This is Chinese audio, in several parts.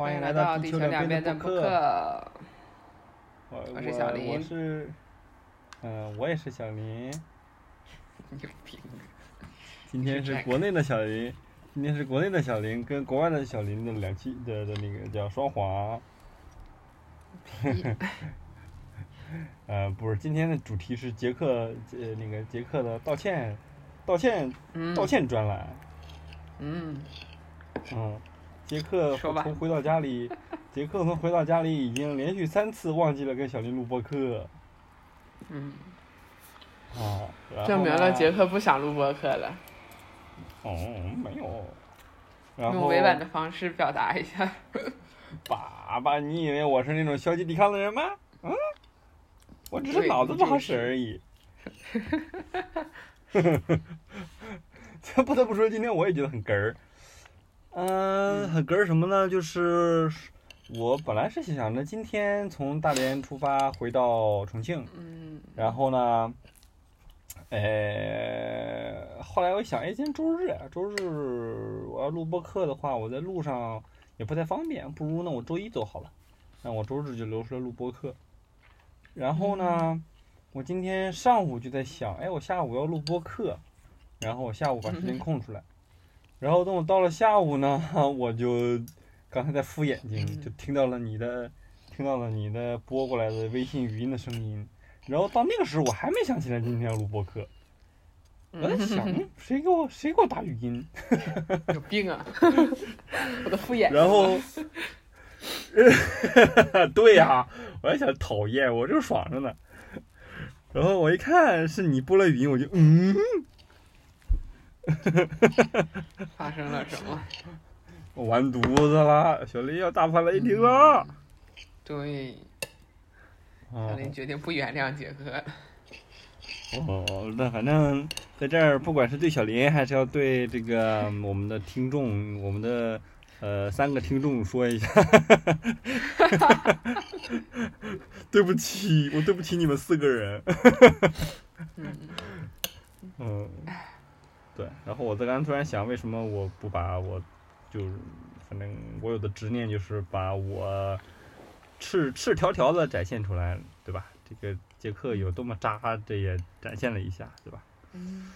欢迎来到地地球两边的播的客。我我是小林我是，嗯、我也是 小林。今天是国内的小林，今天是国内的小林跟国外的小林的两期的的那个叫双簧。呃，不是，今天的主题是杰克呃那个杰克的道歉，道歉嗯道歉专栏。嗯，嗯，杰克说吧从回到家里，杰克从回到家里已经连续三次忘记了跟小林录播客。嗯，啊，然后证明了杰克不想录播客了，哦，没有。然用后委婉的方式表达一下。爸爸，你以为我是那种消极抵抗的人吗？嗯，我只是脑子不好使而已。这 不得不说，今天我也觉得很哏儿。嗯，很哏儿什么呢？就是我本来是想着今天从大连出发回到重庆，嗯然后呢，呃，后来我一想，哎，今天周日啊，周日我要录播课的话，我在路上也不太方便，不如那我周一走好了。那我周日就留出来录播课。然后呢，我今天上午就在想，哎，我下午要录播课，然后我下午把时间空出来。然后等我到了下午呢，我就刚才在敷眼睛，就听到了你的，听到了你的拨过来的微信语音的声音。然后到那个时候，我还没想起来今天要录播课，我在想，嗯谁给我谁给我打语音？有病啊！我的敷衍。然后，对呀、我还想讨厌，我正爽着呢。然后我一看是你播了语音，我就嗯，发生了什么？我完犊子了，小林要大发雷霆了。对，啊小林决定不原谅杰克。哦，那反正在这儿，不管是对小林，还是要对这个 我们的听众，我们的呃三个听众说一下，对不起，我对不起你们四个人。嗯，嗯，对。然后我在刚刚突然想，为什么我不把我就是反正我有的执念就是把我赤赤条条的展现出来，对吧？这个杰克有多么渣，这也展现了一下，对吧？嗯，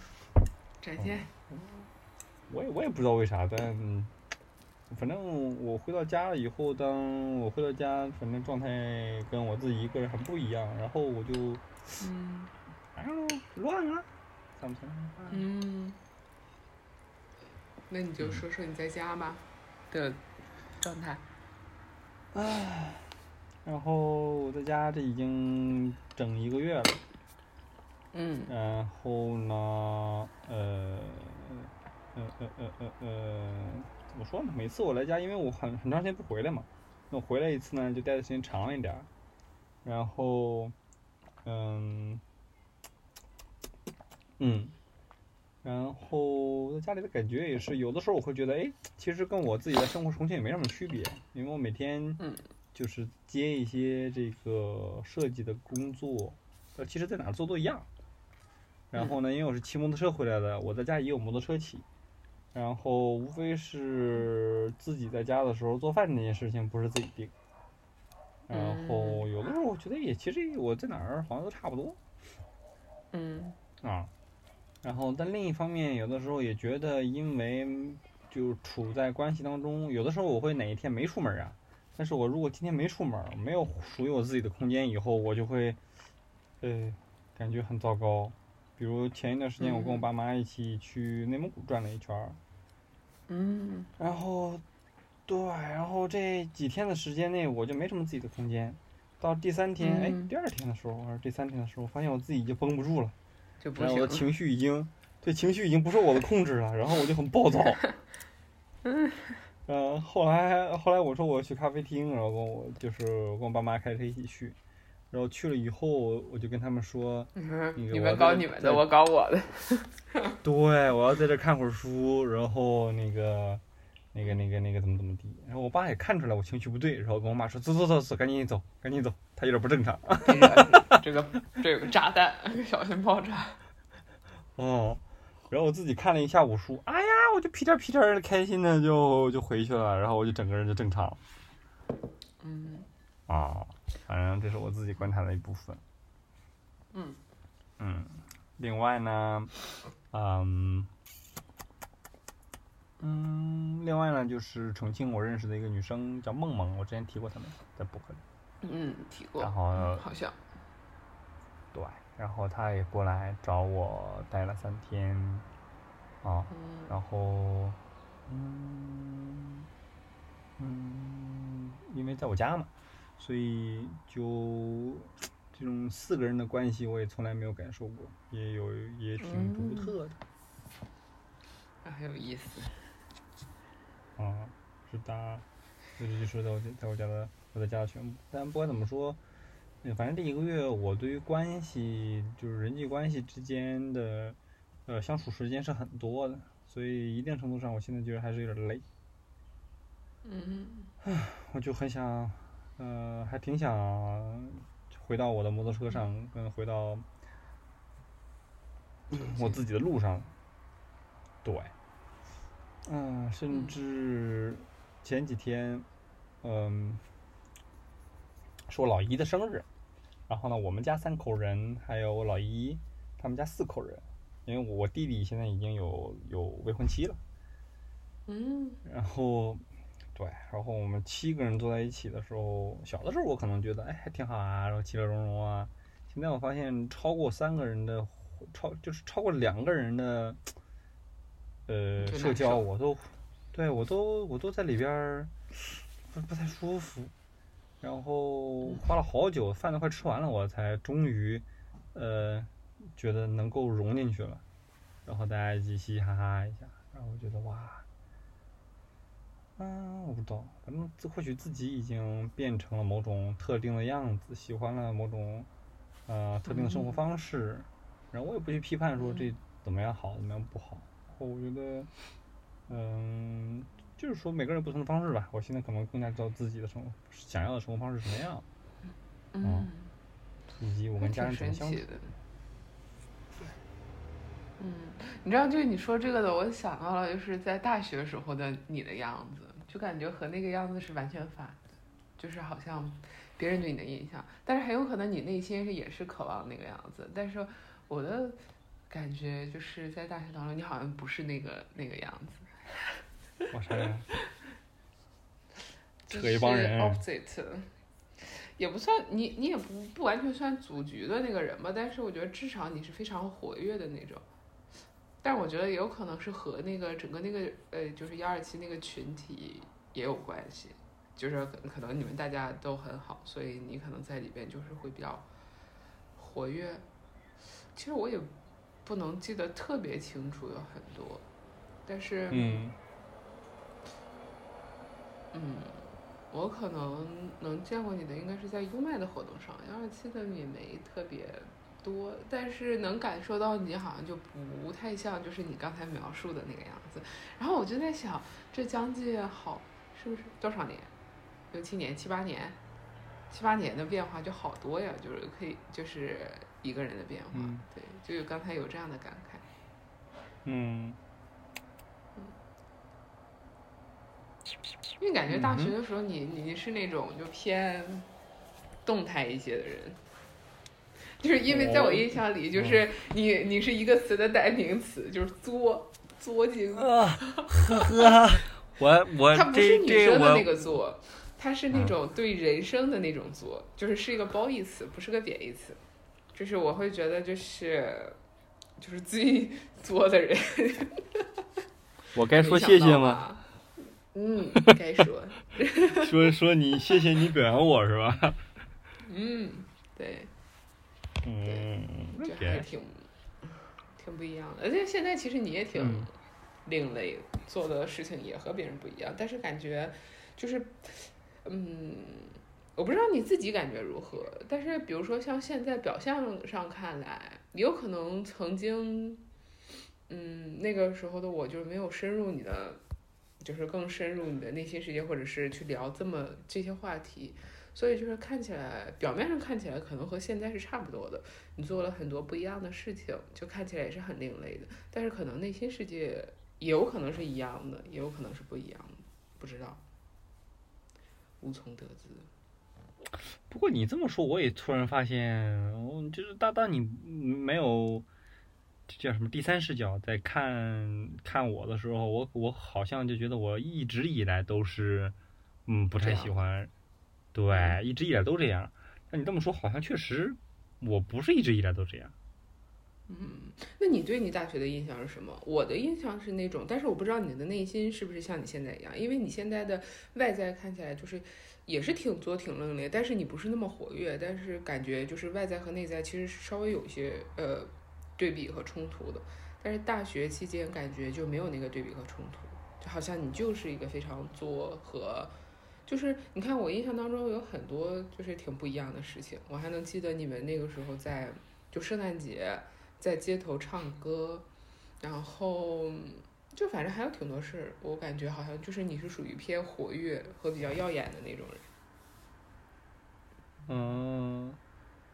再见。我也我也不知道为啥，但反正我回到家了以后，当我回到家，反正状态跟我自己一个人很不一样，然后我就嗯反正乱了？嗯，那你就说说你在家吧的状态。唉然后我在家这已经整一个月了，嗯然后呢，呃，呃呃呃呃呃，怎么说呢？每次我来家，因为我很很长时间不回来嘛，那我回来一次呢，就待的时间长了一点儿。然后，嗯，嗯，然后在家里的感觉也是，有的时候我会觉得，哎，其实跟我自己在生活重庆也没什么区别，因为我每天嗯就是接一些这个设计的工作，呃，其实在哪做都一样。然后呢，因为我是骑摩托车回来的，我在家也有摩托车骑，然后无非是自己在家的时候做饭这件事情不是自己定。然后有的时候我觉得也其实我在哪儿好像都差不多嗯啊。然后但另一方面，有的时候也觉得，因为就处在关系当中，有的时候我会哪一天没出门啊，但是我如果今天没出门，没有属于我自己的空间以后，我就会，呃，感觉很糟糕。比如前一段时间，我跟我嗯爸妈一起去内蒙古转了一圈儿，嗯然后，对，然后这几天的时间内，我就没什么自己的空间。到第三天，哎，嗯第二天的时候还是第三天的时候，发现我自己已经绷不住了，就不然后我的。情绪已经，对情绪已经不受我的控制了，然后我就很暴躁。嗯，呃，后来后来我说我去咖啡厅，然后跟我就是跟我爸妈开车一起去，然后去了以后，我就跟他们说，嗯你们搞你们的，我搞我的。对，我要在这看会儿书，然后那个，那个，那个，那个怎么怎么地。然后我爸也看出来我情绪不对，然后跟我妈说：“走走走走，赶紧走，赶紧走，他有点不正常。这个这有个炸弹，小心爆炸。”哦，然后我自己看了一下午书，哎呀，我就屁颠儿屁颠的开心的就就回去了，然后我就整个人就正常了。嗯啊，反正这是我自己观察的一部分。嗯嗯，另外呢，嗯嗯，另外呢就是重庆我认识的一个女生叫梦梦，我之前提过她们，在博客里。嗯，提过，然后嗯好像，对，然后他也过来找我待了三天，啊，嗯然后，嗯，嗯，因为在我家嘛，所以就这种四个人的关系我也从来没有感受过，也有也挺独嗯特的。那很有意思。啊，是的，这就是在我家在我家的我在家的全部。但不管怎么说，呃反正这一个月我对于关系就是人际关系之间的呃相处时间是很多的，所以一定程度上我现在觉得还是有点累。嗯我就很想，呃，还挺想回到我的摩托车上，跟，回到我自己的路上。对，嗯，甚嗯至前几天，嗯，是我老姨的生日，然后呢，我们家三口人，还有我老姨，他们家四口人，因为我弟弟现在已经有有未婚妻了。嗯然后，对，然后我们七个人坐在一起的时候，小的时候我可能觉得哎还挺好啊，然后其乐融融啊。现在我发现超过三个人的，超就是超过两个人的，呃，社交我都，对我都我都在里边儿不不太舒服。然后花了好久，饭都快吃完了，我才终于，呃，觉得能够融进去了。然后大家一起嘻嘻哈哈一下，然后我觉得哇，嗯，我不知道，反正自或许自己已经变成了某种特定的样子，喜欢了某种呃特定的生活嗯方式，然后我也不去批判说这怎么样好，怎么样不好。然后我觉得，嗯，就是说每个人不同的方式吧。我现在可能更加知道自己的生活想要的生活方式是什么样，嗯，以及我还跟家人怎么相处。嗯，你知道，就是你说这个的，我想到了，就是在大学时候的你的样子，就感觉和那个样子是完全反的，就是好像别人对你的印象，但是很有可能你内心是也是渴望那个样子，但是我的感觉就是在大学当中，你好像不是那个那个样子，我啥呀？就 扯一帮人是 opposite，也不算你你也不不完全算组局的那个人吧，但是我觉得至少你是非常活跃的那种。但我觉得也有可能是和那个整个那个呃，就是幺二七那个群体也有关系，就是可可能你们大家都很好，所以你可能在里边就是会比较活跃。其实我也不能记得特别清楚，有很多，但是嗯嗯，我可能能见过你的应该是在优麦的活动上，幺二七的也没特别多，但是能感受到你好像就不太像就是你刚才描述的那个样子。然后我就在想，这将近好是不是多少年？六七年、七八年，七八年的变化就好多呀，就是可以就是一个人的变化，嗯对，就有刚才有这样的感慨。嗯因为感觉大学嗯的时候你，你是那种就偏动态一些的人，就是因为在我印象里，就是你你是一个词的代名词，就是作作精，啊，呵呵，我我他不是女生的那个作，他是那种对人生的那种作，就是是一个褒义词，不是个贬义词。就是我会觉得就是就是最作的人，我该说谢谢吗？嗯，该说，说说你谢谢你表扬我是吧？嗯，对。嗯，就还别挺挺不一样的。而且现在其实你也挺嗯另类，做的事情也和别人不一样，但是感觉就是，嗯，我不知道你自己感觉如何，但是比如说像现在表象上看来，有可能曾经，嗯，那个时候的我就是没有深入你的。就是更深入你的内心世界，或者是去聊这么这些话题，所以就是看起来表面上看起来可能和现在是差不多的，你做了很多不一样的事情，就看起来也是很另类的，但是可能内心世界也有可能是一样的，也有可能是不一样的，不知道。无从得知。不过你这么说，我也突然发现，就是当当你没有叫什么第三视角在看看我的时候，我我好像就觉得我一直以来都是嗯不太喜欢，对，一直以来都这样。那你这么说，好像确实我不是一直以来都这样。嗯那你对你大学的印象是什么？我的印象是那种，但是我不知道你的内心是不是像你现在一样，因为你现在的外在看起来就是也是挺作挺愣的，但是你不是那么活跃，但是感觉就是外在和内在其实是稍微有一些呃对比和冲突的。但是大学期间感觉就没有那个对比和冲突，就好像你就是一个非常作和。就是你看，我印象当中有很多就是挺不一样的事情，我还能记得你们那个时候在就圣诞节，在街头唱歌，然后就反正还有挺多事儿，我感觉好像就是你是属于偏活跃和比较耀眼的那种人。嗯，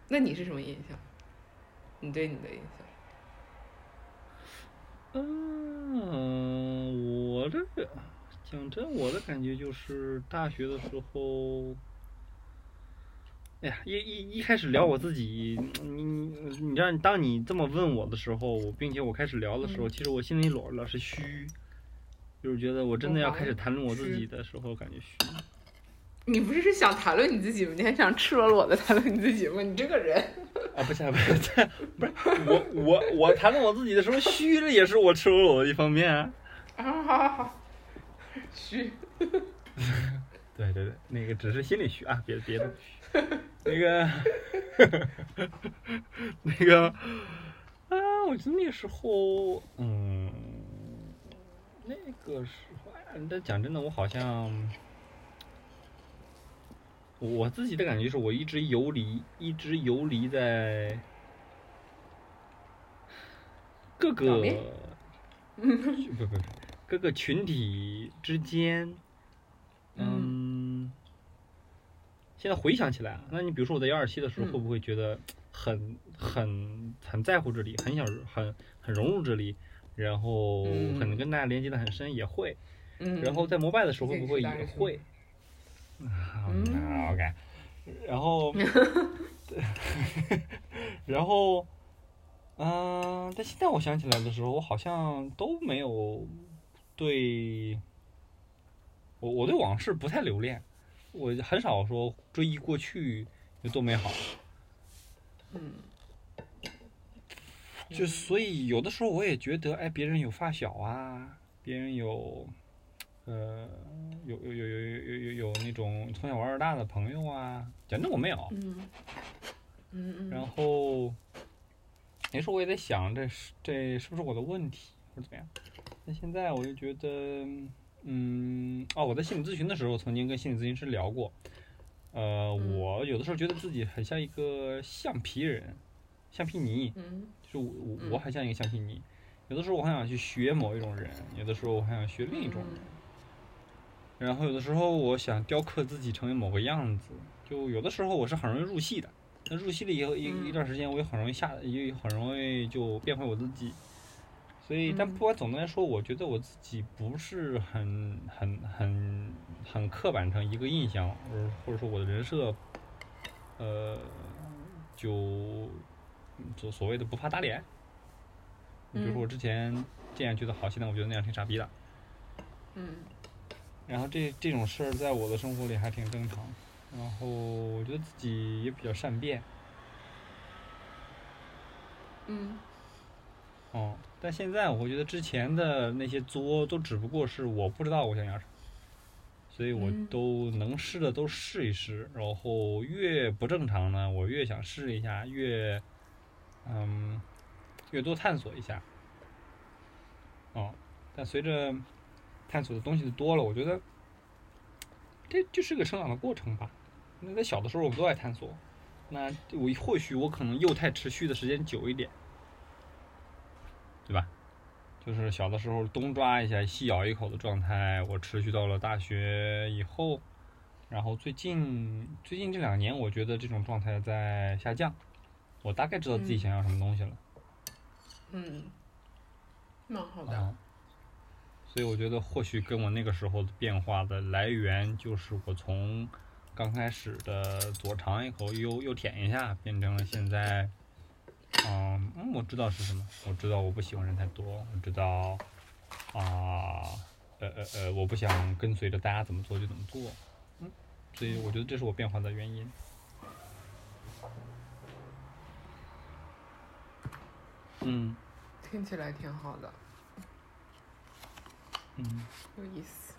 那你是什么印象？你对你的印象？嗯，我这个讲真，我的感觉就是大学的时候，哎呀，一一一开始聊我自己，你你你让当你这么问我的时候，并且我开始聊的时候，嗯其实我心里老老是虚，就是觉得我真的要开始谈论我自己的时候，感觉虚。你不是想谈论你自己吗？你还想赤裸裸的谈论你自己吗？你这个人，啊，不是不是 不是，我我我谈论我自己的时候，虚了也是我赤裸裸的一方面啊。啊，好好好，虚，对对对，那个只是心里虚啊，别别的不虚。那个那个啊，我觉得那时候，嗯，那个时候，哎呀，但讲真的，我好像我自己的感觉就是，我一直游离，一直游离在各个不不不各个群体之间，嗯，现在回想起来啊，那你比如说我在幺二七的时候，嗯会不会觉得很很很在乎这里，很想很很融入这里，然后嗯很跟大家连接的很深，也会。嗯，然后在摩拜的时候会不会也会？，OK，然后，然后，嗯、但现在我想起来的时候，我好像都没有对，我我对往事不太留恋，我很少说追忆过去有多美好。嗯，就所以有的时候我也觉得，哎，别人有发小啊，别人有，呃，有有有有有有有那种从小玩到大的朋友啊，反正我没有。嗯嗯。然后，那时候我也在想，这是这是不是我的问题，或者怎么样？那现在我就觉得，嗯，哦，我在心理咨询的时候曾经跟心理咨询师聊过，呃，我有的时候觉得自己很像一个橡皮人、橡皮泥，就是我我很像一个橡皮泥。有的时候我很想去学某一种人，有的时候我还想学另一种人。然后有的时候我想雕刻自己成为某个样子，就有的时候我是很容易入戏的，那入戏了以后一一嗯段时间我也很容易下，也很容易就变回我自己，所以但嗯。不管总的来说，我觉得我自己不是很很很很刻板成一个印象，或者说我的人设，呃，就所所谓的不怕打脸。你比如说我之前这样觉得好，现在我觉得那样挺傻逼的。嗯然后这这种事儿在我的生活里还挺正常，然后我觉得自己也比较善变，嗯。哦，但现在我觉得之前的那些作都只不过是我不知道我想要什么，所以我嗯。都能试的都试一试，然后越不正常呢，我越想试一下，越嗯越多探索一下，哦，但随着探索的东西多了，我觉得这就是个成长的过程吧。那在小的时候，我们都爱探索，那我或许我可能幼态持续的时间久一点。对吧？就是小的时候东抓一下西咬一口的状态，我持续到了大学以后，然后最近最近这两年，我觉得这种状态在下降，我大概知道自己嗯想要什么东西了。嗯，蛮好的。啊，所以我觉得或许跟我那个时候的变化的来源，就是我从刚开始的左尝一口，右右舔一下，变成了现在，嗯嗯，我知道是什么，我知道我不喜欢人太多，我知道啊，呃呃呃，我不想跟随着大家怎么做就怎么做，嗯，所以我觉得这是我变化的原因。嗯听起来挺好的，嗯，有意思。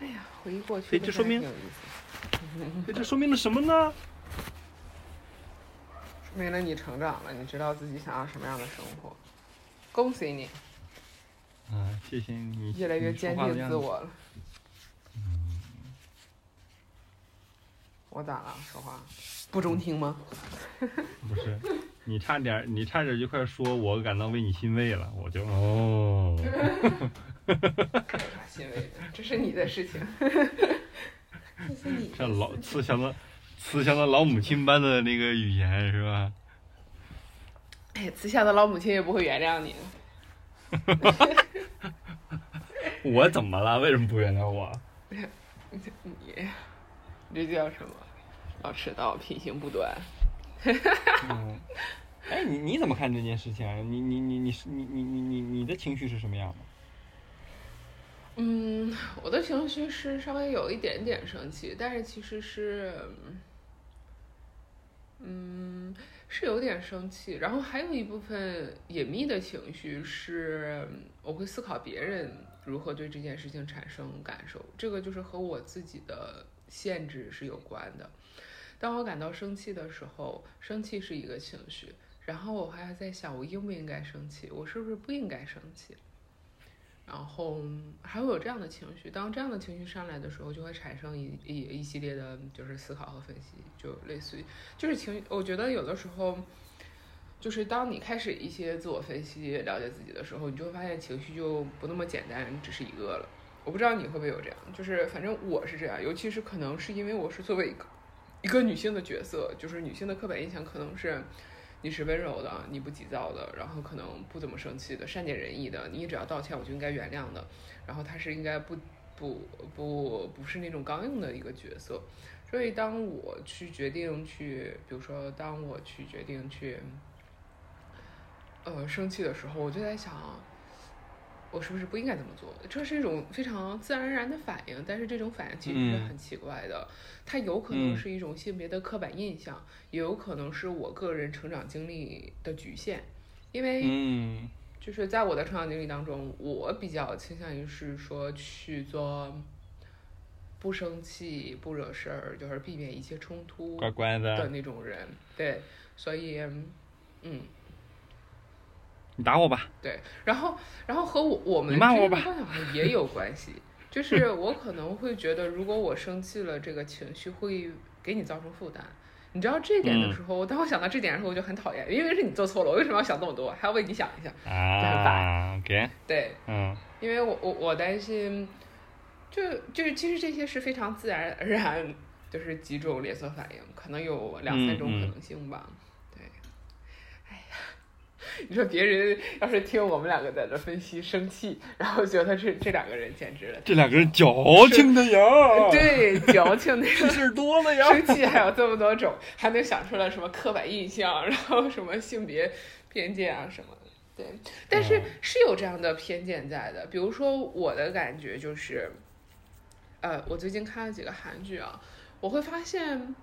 哎呀，回忆过去，所以这说明有意思，哎这说明了什么呢？说明了你成长了，你知道自己想要什么样的生活。恭喜你，啊，谢谢你，越来越坚定自我了。我咋了？说话不中听吗？不是，你差点，你差点就快说我感到为你欣慰了，我就哦，有啥欣慰的？这是你的事情。这老慈祥的慈祥的老母亲般的那个语言是吧？哎，慈祥的老母亲也不会原谅你的。我怎么了？为什么不原谅我？你这叫什么？老迟到，品行不端。哈哈哈，哎，你你怎么看这件事情啊？你你你你是你你你你你的情绪是什么样的？嗯，我的情绪是稍微有一点点生气，但是其实是，嗯，是有点生气。然后还有一部分隐秘的情绪是，我会思考别人如何对这件事情产生感受。这个就是和我自己的限制是有关的。当我感到生气的时候，生气是一个情绪，然后我还在想，我应不应该生气？我是不是不应该生气？然后还会有这样的情绪，当这样的情绪上来的时候，就会产生一一一系列的，就是思考和分析，就类似于，就是情。我觉得有的时候，就是当你开始一些自我分析、了解自己的时候，你就会发现情绪就不那么简单，只是一个了。我不知道你会不会有这样，就是反正我是这样，尤其是可能是因为我是作为一个一个女性的角色，就是女性的刻板印象可能是。你是温柔的，你不急躁的，然后可能不怎么生气的，善解人意的，你只要道歉我就应该原谅的，然后他是应该不不不不是那种刚硬的一个角色，所以当我去决定去，比如说当我去决定去，呃生气的时候，我就在想，我是不是不应该这么做？这是一种非常自然而然的反应，但是这种反应其实是嗯很奇怪的，它有可能嗯是一种性别的刻板印象。也有可能是我个人成长经历的局限，因为嗯就是在我的成长经历当中，我比较倾向于是说去做不生气、不惹事儿，就是避免一切冲突乖乖的的，那种人。对，所以，嗯，你打我吧。对，然后，然后和我我们你骂我吧之间的关系也有关系，就是我可能会觉得，如果我生气了，这个情绪会给你造成负担。你知道这一点的嗯时候，当我想到这点的时候，我就很讨厌，因为是你做错了，我为什么要想这么多，还要为你想一下？啊，OK，对，嗯因为我我我担心，就就是其实这些是非常自然而然，就是几种连锁反应，可能有两三种可能性吧。你说别人要是听我们两个在这分析生气，然后觉得这这两个人简直了，这两个人矫情的呀，对，矫情那个。事儿多了呀。生气还有这么多种，还能想出来什么刻板印象，然后什么性别偏见啊什么的。对，但是嗯是有这样的偏见在的。比如说我的感觉就是，呃，我最近看了几个韩剧啊，我会发现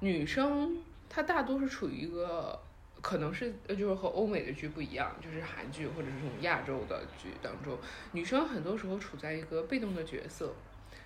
女生她大多是处于一个。可能是呃，就是和欧美的剧不一样，就是韩剧或者是这种亚洲的剧当中，女生很多时候处在一个被动的角色，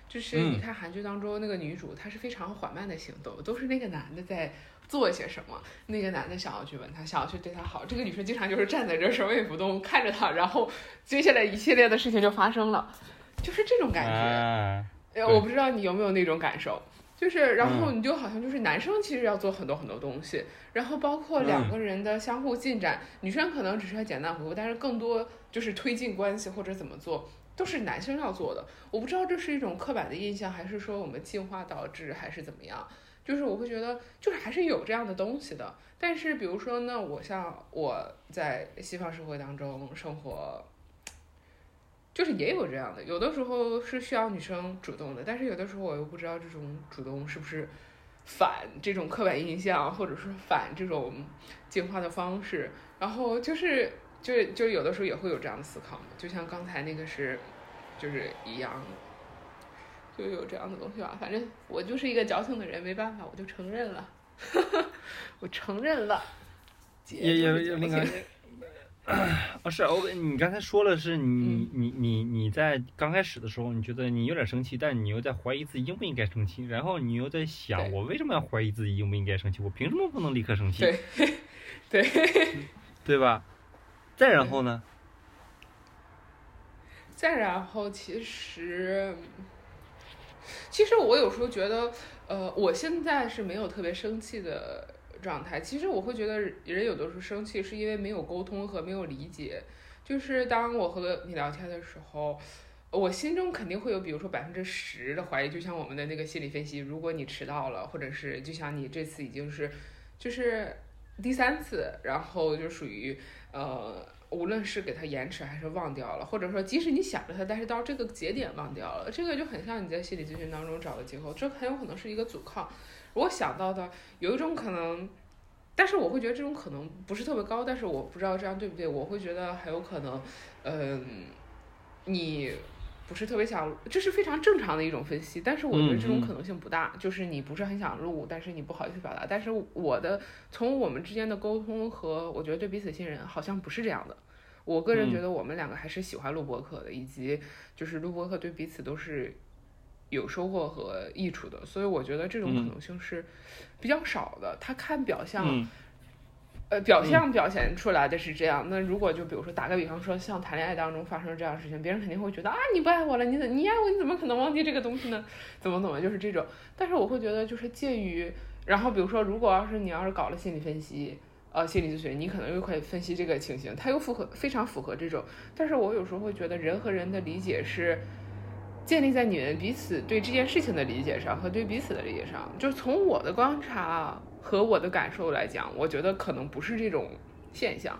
就是你嗯看韩剧当中那个女主，她是非常缓慢的行动，都是那个男的在做些什么，那个男的想要去吻她，想要去对她好，这个女生经常就是站在这儿什么也不动，看着他，然后接下来一系列的事情就发生了，就是这种感觉。啊，呃，我不知道你有没有那种感受，就是然后嗯你就好像就是男生其实要做很多很多东西，然后包括两嗯个人的相互进展，女生可能只是要简单回复，但是更多就是推进关系或者怎么做。都是男生要做的，我不知道这是一种刻板的印象，还是说我们进化导致，还是怎么样？就是我会觉得，就是还是有这样的东西的。但是比如说呢，我像我在西方社会当中生活就是也有这样的，有的时候是需要女生主动的，但是有的时候我又不知道这种主动是不是反这种刻板印象，或者是反这种进化的方式，然后就是就是就有的时候也会有这样的思考嘛，就像刚才那个是就是一样的，就有这样的东西吧。反正我就是一个矫情的人，没办法，我就承认了，我承认了。姐也就是也那个 啊，是我你刚才说了是你你你你在刚开始的时候，你觉得你有点生气，但你又在怀疑自己应不应该生气，然后你又在想我为什么要怀疑自己应不应该生气，我凭什么不能立刻生气，对对。对吧？再然后呢？再然后，其实，其实我有时候觉得，呃，我现在是没有特别生气的状态。其实我会觉得，人有的时候生气是因为没有沟通和没有理解。就是当我和你聊天的时候，我心中肯定会有，比如说百分之十的怀疑，就像我们的那个心理分析，如果你迟到了，或者是就像你这次已经是，就是第三次，然后就属于呃。无论是给它延迟还是忘掉了，或者说即使你想着它，但是到这个节点忘掉了，这个就很像你在心理咨询当中找的借口，这很有可能是一个阻抗。我想到的有一种可能，但是我会觉得这种可能不是特别高，但是我不知道这样对不对，我会觉得很有可能，嗯，你不是特别想，这是非常正常的一种分析，但是我觉得这种可能性不大，就是你不是很想录，但是你不好意思表达，但是我的从我们之间的沟通和我觉得对彼此信任好像不是这样的。我个人嗯觉得我们两个还是喜欢录播客的，以及就是录播客对彼此都是有收获和益处的，所以我觉得这种可嗯能性是比较少的。他看表象，嗯呃，表象表现出来的是这样。那如果就比如说打个比方说，像谈恋爱当中发生这样的事情，别人肯定会觉得啊，你不爱我了，你怎你爱我，你怎么可能忘记这个东西呢？怎么怎么就是这种。但是我会觉得就是介于，然后比如说，如果要是你要是搞了心理分析。呃，心理咨询，你可能又可以分析这个情形，它又符合非常符合这种。但是我有时候会觉得，人和人的理解是建立在你们彼此对这件事情的理解上和对彼此的理解上。就是从我的观察和我的感受来讲，我觉得可能不是这种现象，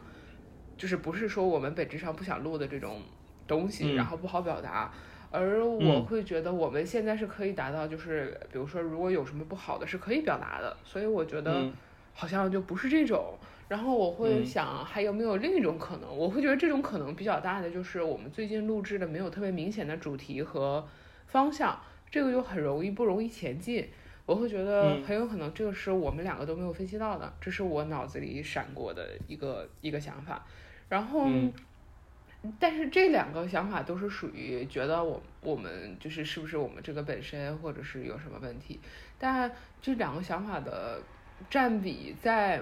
就是不是说我们本质上不想录的这种东西，嗯然后不好表达。而我嗯会觉得我们现在是可以达到，就是比如说，如果有什么不好的，是可以表达的。所以我觉得嗯好像就不是这种。然后我会嗯想，还有没有另一种可能？我会觉得这种可能比较大的，就是我们最近录制的没有特别明显的主题和方向，这个就很容易不容易前进。我会觉得嗯很有可能这个是我们两个都没有分析到的，这是我脑子里闪过的一个一个想法。然后，嗯但是这两个想法都是属于觉得我我们就是是不是我们这个本身或者是有什么问题，但这两个想法的占比在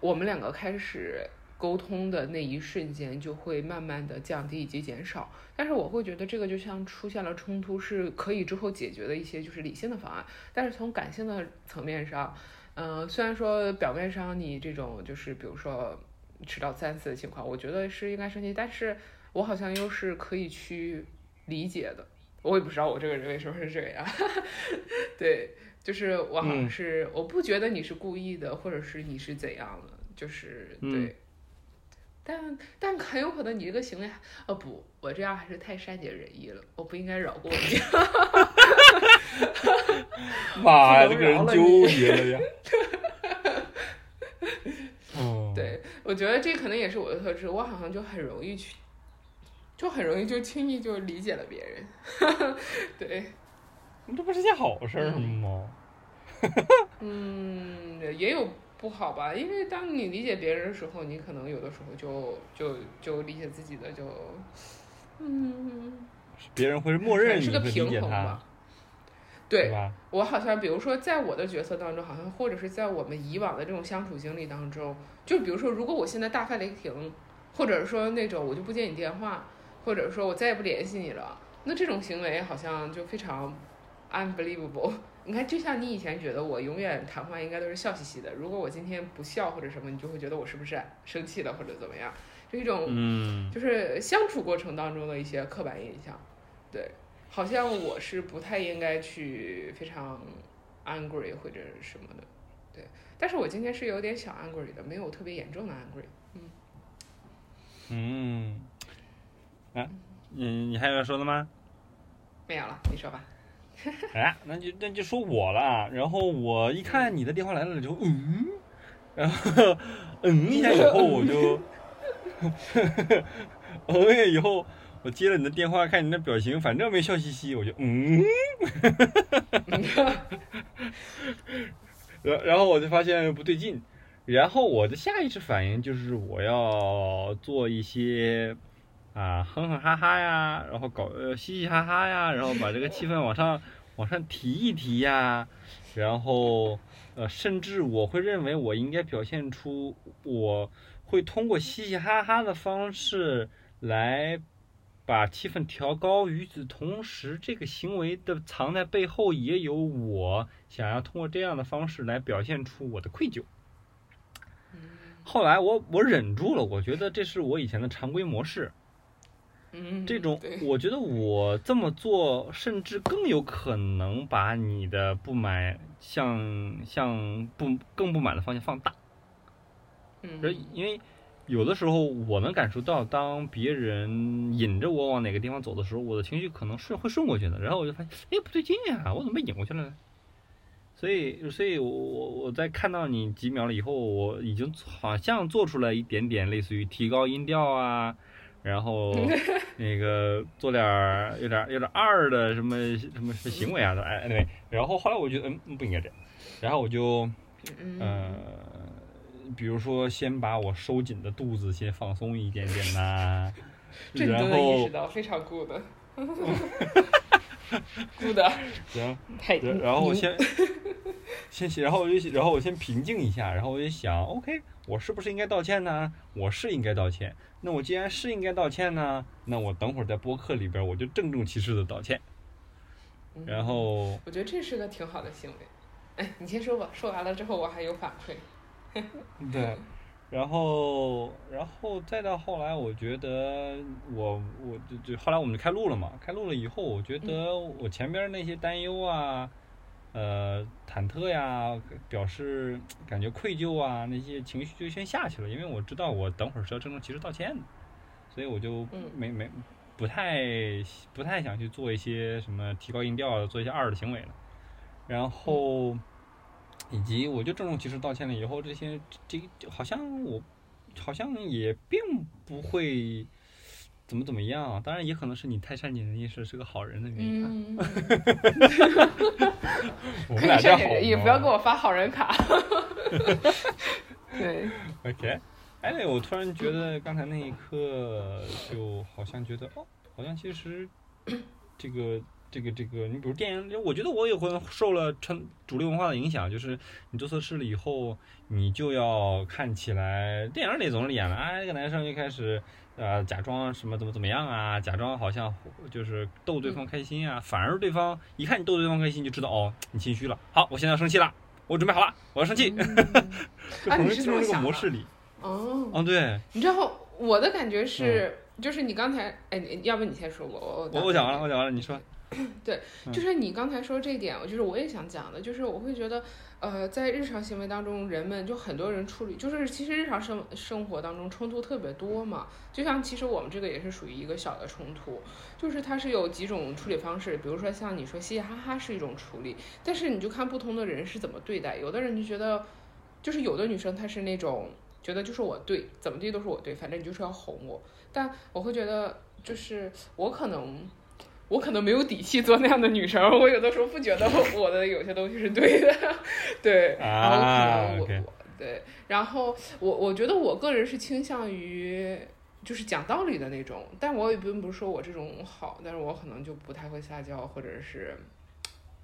我们两个开始沟通的那一瞬间就会慢慢的降低以及减少。但是我会觉得这个就像出现了冲突，是可以之后解决的一些就是理性的方案。但是从感性的层面上，嗯、虽然说表面上你这种就是比如说迟到三次的情况，我觉得是应该生气，但是我好像又是可以去理解的。我也不知道我这个人为什么是这个样，对，就是我好像嗯是、我不觉得你是故意的，或者是你是怎样的，就是对。嗯但但很有可能你这个行为，哦不，我这样还是太善解人意了，我不应该饶过你。妈呀，这个人纠你结了呀。哦，对，我觉得这可能也是我的特质，我好像就很容易去，就很容易就轻易就理解了别人。对，这不是件好事儿吗？嗯，也有不好吧，因为当你理解别人的时候，你可能有的时候就就就理解自己的就，嗯，别人会默认你是个平衡吧，。对对吧？我好像，比如说，在我的角色当中，好像或者是在我们以往的这种相处经历当中，就比如说，如果我现在大发雷霆，或者说那种我就不接你电话，或者说我再也不联系你了，那这种行为好像就非常 unbelievable。你看，就像你以前觉得我永远谈话应该都是笑嘻嘻的，如果我今天不笑或者什么，你就会觉得我是不是生气了或者怎么样，就一种嗯。就是相处过程当中的一些刻板印象，对，好像我是不太应该去非常 angry 或者什么的，对，但是我今天是有点小 angry 的，没有特别严重的 angry，嗯，啊，嗯，你还有要说的吗？没有了，你说吧。哎，那就那就说我了。然后我一看你的电话来了，就嗯，然后 嗯一下以后我就，嗯一下以后我接了你的电话，看你的表情，反正没笑嘻嘻，我就嗯，然然后我就发现不对劲，然后我的下意识反应就是我要做一些啊哼哼哈哈呀，然后搞呃嘻嘻哈哈呀，然后把这个气氛往上往上提一提呀，然后呃甚至我会认为我应该表现出我会通过嘻嘻哈哈的方式来。把气氛调高，与此同时，这个行为的藏在背后也有我想要通过这样的方式来表现出我的愧疚。后来我我忍住了，我觉得这是我以前的常规模式。嗯，这种我觉得我这么做，甚至更有可能把你的不满向向不更不满的方向放大。而嗯因为有的时候我能感受到，当别人引着我往哪个地方走的时候，我的情绪可能顺会顺过去的，然后我就发现，哎，不对劲啊，我怎么被引过去了呢？所以，所以我我我在看到你几秒了以后，我已经好像做出了一点点类似于提高音调啊，然后 那个做点儿有点儿有点儿二的什么什么行为啊都，哎，anyway，然后后来我觉得，嗯，不应该这样，然后我就。嗯呃，比如说先把我收紧的肚子先放松一点点呐、这你都然能意识到，非常 good。good，然后太然然后我牛先先然后我就然后我先平静一下，然后我就想，OK，我是不是应该道歉呢？我是应该道歉。那我既然是应该道歉呢，那我等会儿在播客里边我就郑重其事的道歉。然后我觉得这是个挺好的行为。哎，你先说吧，说完了之后我还有反馈。对，然后，然后再到后来，我觉得我我就就后来我们就开录了嘛，开录了以后，我觉得我前边那些担忧啊，呃，忐忑呀，表示感觉愧疚啊，那些情绪就先下去了，因为我知道我等会儿是要郑重其事道歉的，所以我就嗯没没不太不太想去做一些什么提高音调啊，做一些二的行为了，然后。以及我就郑重其事道歉了以后，这些这这好像我好像也并不会怎么怎么样，当然也可能是你太善解人意，是是个好人的原因 善解人意，不要给吗我发好人卡。对，OK，哎，我突然觉得刚才那一刻就好像觉得哦，好像其实这个这个这个，你比如电影，我觉得我也会受了成主流文化的影响，就是你做错事了以后，你就要看起来电影里总是演了，啊，这个男生就开始呃假装什么怎么怎么样啊，假装好像就是逗对方开心啊，反而对方一看你逗对方开心，就知道哦你心虚了，好，我现在要生气了，我准备好了，我要生气，嗯 就很容易进入这个模式里。哦，哦，对。你知道我的感觉是，就是你刚才，哎，你要不你先说我我我我讲完了，我讲完了，你说。对就是你刚才说这一点，我就是我也想讲的，就是我会觉得，呃，在日常行为当中，人们就很多人处理，就是其实日常生生活当中冲突特别多嘛。就像其实我们这个也是属于一个小的冲突，就是它是有几种处理方式，比如说像你说嘻嘻哈哈是一种处理，但是你就看不同的人是怎么对待，有的人就觉得，就是有的女生她是那种觉得就是我对，怎么地都是我对，反正你就是要哄我，但我会觉得就是我可能。我可能没有底气做那样的女生，我有的时候不觉得我的有些东西是对的，对，然后可能我、我对，然后我我觉得我个人是倾向于就是讲道理的那种，但我也并不是说我这种好，但是我可能就不太会撒娇，或者是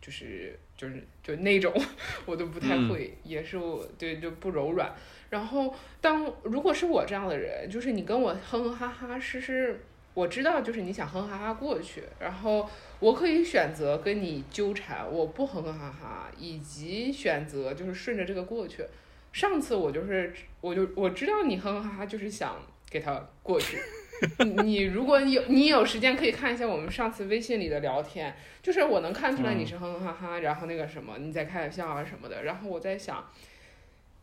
就是就是就那种 我都不太嗯会，也是我对就不柔软。然后当如果是我这样的人，就是你跟我哼哼哈哈，是是。我知道，就是你想哼哼哈哈过去，然后我可以选择跟你纠缠，我不哼哼哈哈，以及选择就是顺着这个过去。上次我就是，我就我知道你哼哼哈哈就是想给他过去。你你如果你有你有时间可以看一下我们上次微信里的聊天，就是我能看出来你是哼哼哈哈，然后那个什么你在开玩笑啊什么的，然后我在想，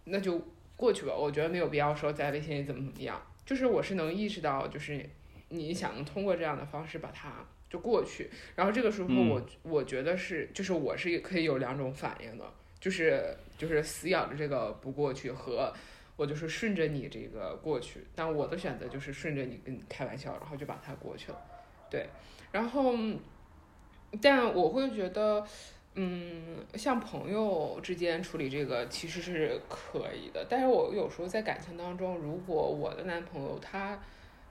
那就过去吧，我觉得没有必要说在微信里怎么怎么样，就是我是能意识到就是。你想通过这样的方式把它就过去，然后这个时候嗯。我、我觉得是就是我是可以有两种反应的，就是就是死咬着这个不过去和。我就是顺着你这个过去，但我的选择就是顺着你跟你开玩笑，然后就把它过去了，对，然后，但我会觉得，嗯，像朋友之间处理这个其实是可以的，但是我有时候在感情当中，如果我的男朋友他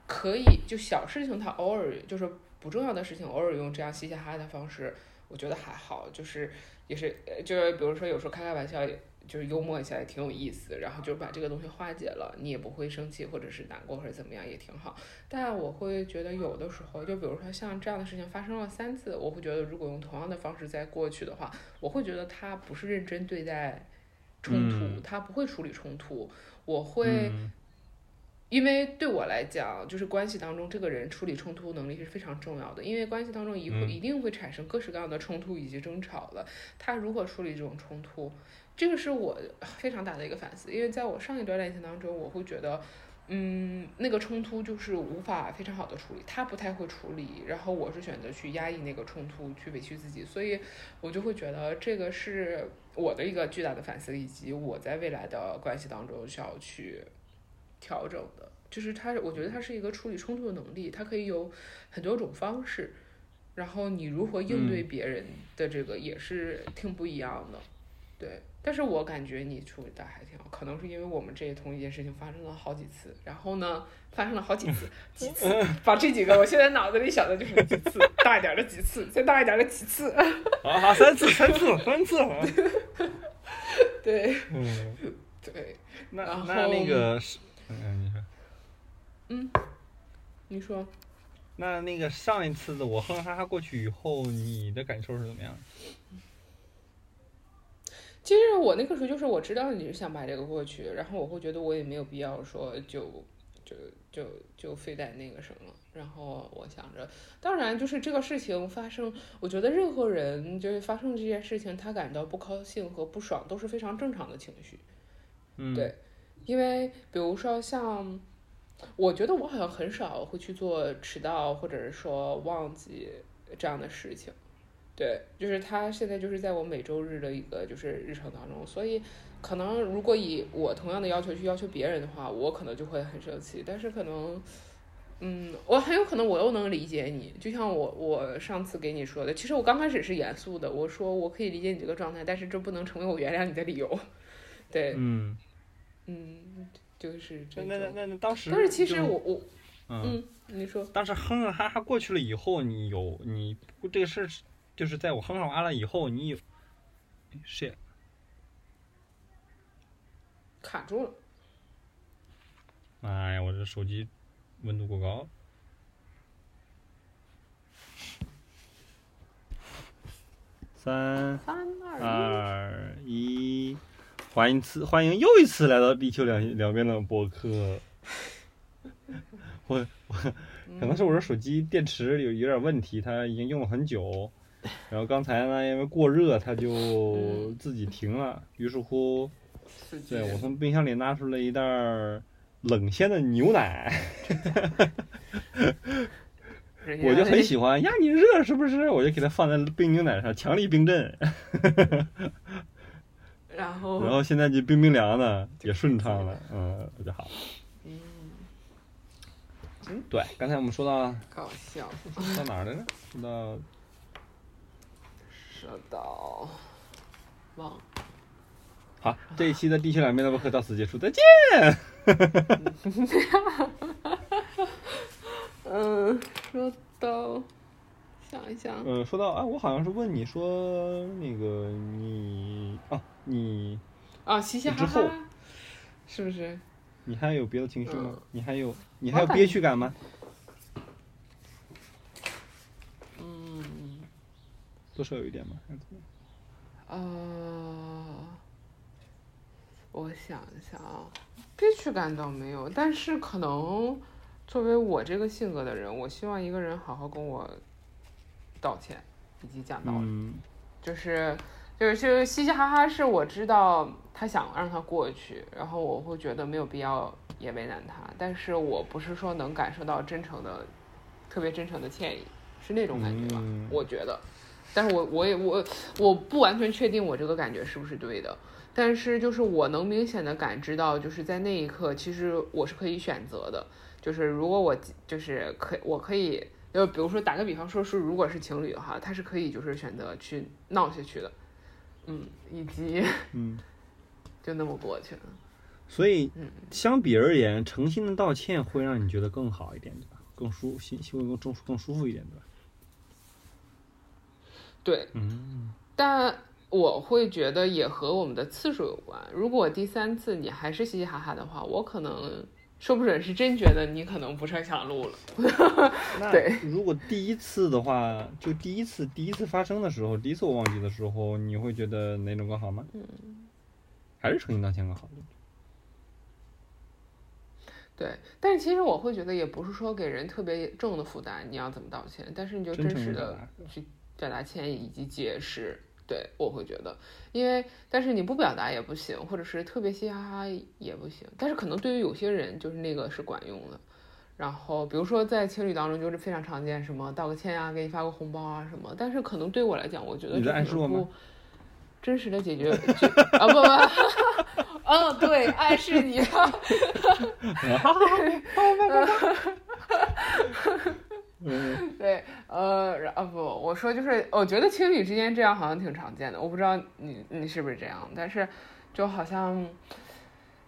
可以就小事情他偶尔就是不重要的事情偶尔用这样嘻嘻哈哈的方式，我觉得还好，就是也是就是比如说有时候开开玩笑。就是幽默一下也挺有意思，然后就把这个东西化解了，你也不会生气或者是难过或者怎么样，也挺好。但我会觉得有的时候，就比如说像这样的事情发生了三次，我会觉得如果用同样的方式再过去的话，我会觉得他不是认真对待冲突，他不会处理冲突，我会。因为对我来讲，就是关系当中这个人处理冲突能力是非常重要的，因为关系当中一一定会产生各式各样的冲突以及争吵的。他如何处理这种冲突，这个是我非常大的一个反思。因为在我上一段恋情当中，我会觉得，嗯，那个冲突就是无法非常好的处理，他不太会处理，然后我是选择去压抑那个冲突，去委屈自己，所以我就会觉得这个是我的一个巨大的反思，以及我在未来的关系当中需要去调整的。就是他，我觉得他是一个处理冲突的能力，它可以有很多种方式，然后你如何应对别人的这个也是挺不一样的，对。但是我感觉你处理的还挺好，可能是因为我们这同一件事情发生了好几次，然后呢，发生了好几次，几次，把这几个我现在脑子里想的就是几次，大一点的几次，再大一点的几次，好好三次三次 三次。对嗯，对，那然后那那个是，嗯，你说。嗯你说。那那个上一次的我哼哼哈哈过去以后，你的感受是怎么样？其实我那个时候就是我知道你是想把这个过去，然后我会觉得我也没有必要说就就就就非得那个什么，然后我想着，当然就是这个事情发生，我觉得任何人就是发生这件事情，他感到不高兴和不爽都是非常正常的情绪，嗯，对因为比如说像，我觉得我好像很少会去做迟到或者是说忘记这样的事情。对，就是他现在就是在我每周日的一个就是日程当中，所以可能如果以我同样的要求去要求别人的话，我可能就会很生气。但是可能，嗯，我很有可能我又能理解你，就像我我上次给你说的，其实我刚开始是严肃的，我说我可以理解你这个状态，但是这不能成为我原谅你的理由。对，嗯，嗯，就是这那那。那那当时，但是其实我我嗯，嗯，你说。当时哼哼哈哈过去了以后，你有你这个事儿，就是在我哼哼完了以后，你有是。卡住了，哎呀，我这手机温度过高。三三二二一，欢迎次欢迎又一次来到地球两两边的博客。我我可能是我这手机电池有有点问题，它已经用了很久，然后刚才呢因为过热，它就自己停了。于是乎，对我从冰箱里拿出了一袋儿冷鲜的牛奶，人家我就很喜欢呀，你热是不是？我就给它放在冰牛奶上，强力冰镇，然后然后现在就冰冰凉的，也顺畅了，嗯，就好。嗯，对，刚才我们说到搞笑，到哪儿来着？说到说到忘了好，这一期的地球两边的播客到此结束，再见。嗯，说到想一想，嗯，说到啊，我好像是问你说那个你啊，你啊，嘻嘻哈之后哈，是不是？你还有别的情绪吗嗯？你还有你还有憋屈感吗？嗯，多少有一点吗？还是怎么呃，我想一想啊，憋屈感倒没有，但是可能作为我这个性格的人，我希望一个人好好跟我道歉以及讲道理。嗯就是就是就是嘻嘻哈哈，是我知道他想让他过去，然后我会觉得没有必要也为难他，但是我不是说能感受到真诚的特别真诚的歉意，是那种感觉吧？嗯我觉得，但是我我也我我不完全确定我这个感觉是不是对的，但是就是我能明显的感知到，就是在那一刻，其实我是可以选择的，就是如果我就是可我可以。就比如说打个比方说是，如果是情侣的话，他是可以就是选择去闹下去的，嗯，以及嗯，就那么过去了。所以嗯相比而言，诚心的道歉会让你觉得更好一点，对吧？更舒心，会更更更舒服一点，对吧？对，嗯，但我会觉得也和我们的次数有关。如果第三次你还是嘻嘻哈哈的话，我可能说不准是真觉得你可能不是很想录了。那对如果第一次的话，就第一次第一次发生的时候，第一次我忘记的时候，你会觉得哪种更好吗？嗯，还是诚心道歉更好。对但是其实我会觉得也不是说给人特别重的负担，你要怎么道歉，但是你就真真实的去表达歉意以及解释。对，我会觉得，因为但是你不表达也不行，或者是特别嘻嘻哈哈也不行。但是可能对于有些人，就是那个是管用的。然后比如说在情侣当中，就是非常常见，什么道个歉啊，给你发个红包啊什么。但是可能对我来讲，我觉得你在这可能不暗示我吗真实的解决啊不不，嗯 对，暗示你了。对，呃，然啊不，我说就是，我觉得情侣之间这样好像挺常见的，我不知道你你是不是这样，但是就好像，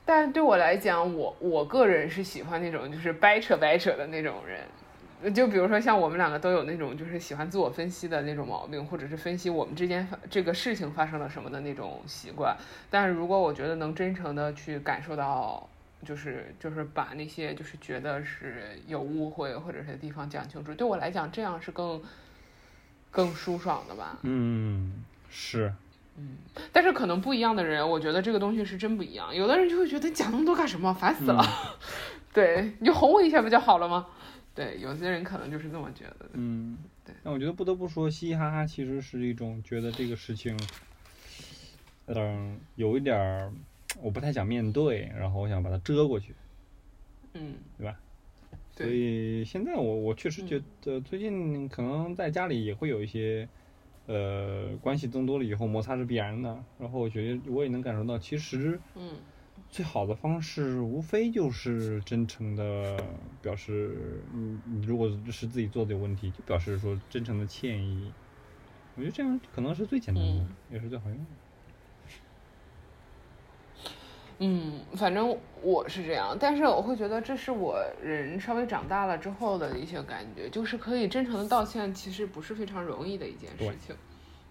但对我来讲，我我个人是喜欢那种就是掰扯掰扯的那种人，就比如说像我们两个都有那种就是喜欢自我分析的那种毛病，或者是分析我们之间这个事情发生了什么的那种习惯，但是如果我觉得能真诚的去感受到。就是就是把那些就是觉得是有误会或者是地方讲清楚，对我来讲这样是更更舒爽的吧。嗯，是，嗯但是可能不一样的人，我觉得这个东西是真不一样。有的人就会觉得讲那么多干什么，烦死了。对，你就哄我一下不就好了吗？对，有些人可能就是这么觉得的。嗯，对。但我觉得不得不说，嘻嘻哈哈其实是一种觉得这个事情，嗯，有一点儿我不太想面对，然后我想把它遮过去。嗯，对吧？对所以现在我我确实觉得最近可能在家里也会有一些，呃，关系增多了以后摩擦是必然的。然后我觉得我也能感受到，其实嗯最好的方式无非就是真诚的表示，你你如果是自己做的有问题，就表示说真诚的歉意。我觉得这样可能是最简单的，嗯也是最好用的。嗯，反正我是这样，但是我会觉得这是我人稍微长大了之后的一些感觉，就是可以真诚的道歉，其实不是非常容易的一件事情，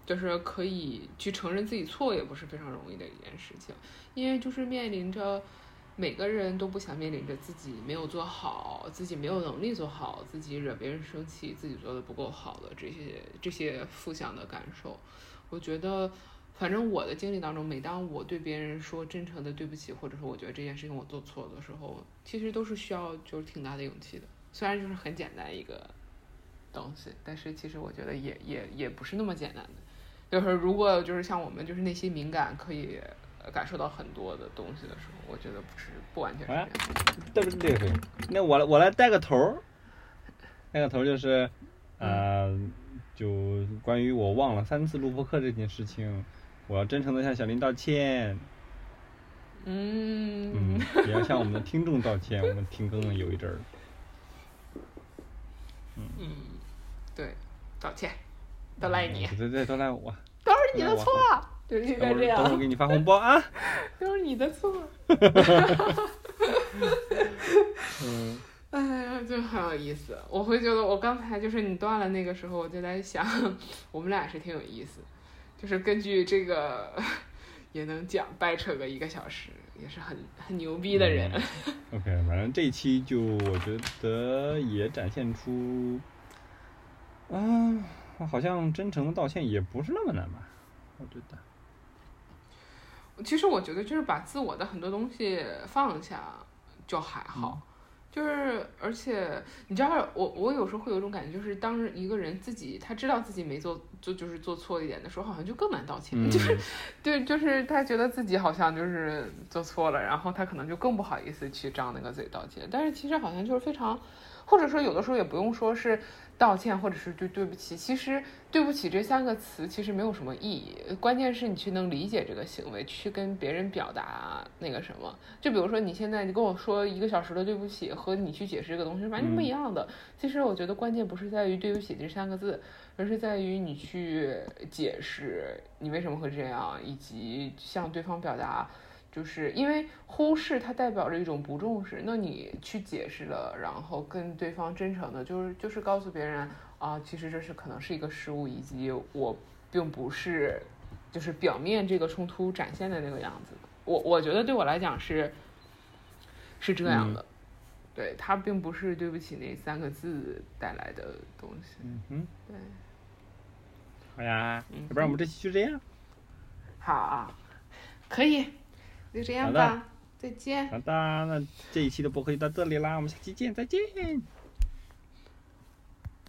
就是可以去承认自己错，也不是非常容易的一件事情，因为就是面临着每个人都不想面临着自己没有做好，自己没有能力做好，自己惹别人生气，自己做的不够好的这些这些负向的感受，我觉得。反正我的经历当中，每当我对别人说真诚的对不起，或者说我觉得这件事情我做错的时候，其实都是需要就是挺大的勇气的。虽然就是很简单一个东西，但是其实我觉得也也也不是那么简单的。就是如果就是像我们就是内心敏感，可以呃感受到很多的东西的时候，我觉得不是不完全是这样。对不对？对，那我来我来带个头儿，带个头儿就是，呃，就关于我忘了三次录播课这件事情，我要真诚的向小林道歉，嗯嗯，也要向我们的听众道歉，我们停更了有一阵儿。嗯，对，道歉，都赖你，对对对，都赖我，都是你的错，就是应该这样，儿等会儿给你发红包啊。都是你的错。嗯，哎呀，就很有意思。我会觉得，我刚才就是你断了那个时候，我就在想，我们俩是挺有意思，就是根据这个也能讲掰扯个一个小时，也是很很牛逼的人。OK，反正这一期就我觉得也展现出，啊、好像真诚的道歉也不是那么难吧？我觉得。其实我觉得就是把自我的很多东西放下就还好。就是，而且你知道，我我有时候会有一种感觉，就是当一个人自己他知道自己没做，就就是做错一点的时候，好像就更难道歉。嗯，就是 对，就是他觉得自己好像就是做错了，然后他可能就更不好意思去张那个嘴道歉。但是其实好像就是非常或者说有的时候也不用说是道歉，或者是对对不起。其实对不起这三个词其实没有什么意义，关键是你去能理解这个行为，去跟别人表达那个什么。就比如说你现在你跟我说一个小时的对不起，和你去解释这个东西是完全不一样的。其实我觉得关键不是在于对不起这三个字，而是在于你去解释你为什么会这样，以及向对方表达。就是因为忽视它代表着一种不重视，那你去解释了，然后跟对方真诚的，就是就是告诉别人啊，其实这是可能是一个失误，以及我并不是就是表面这个冲突展现的那个样子。我我觉得对我来讲是是这样的，对他并不是对不起那三个字带来的东西。嗯哼，对，好呀，嗯要不然我们这期就这样。好，可以，就这样好的吧，再见。好的，那这一期的播客就到这里啦，我们下期见，再见。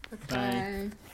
拜拜拜。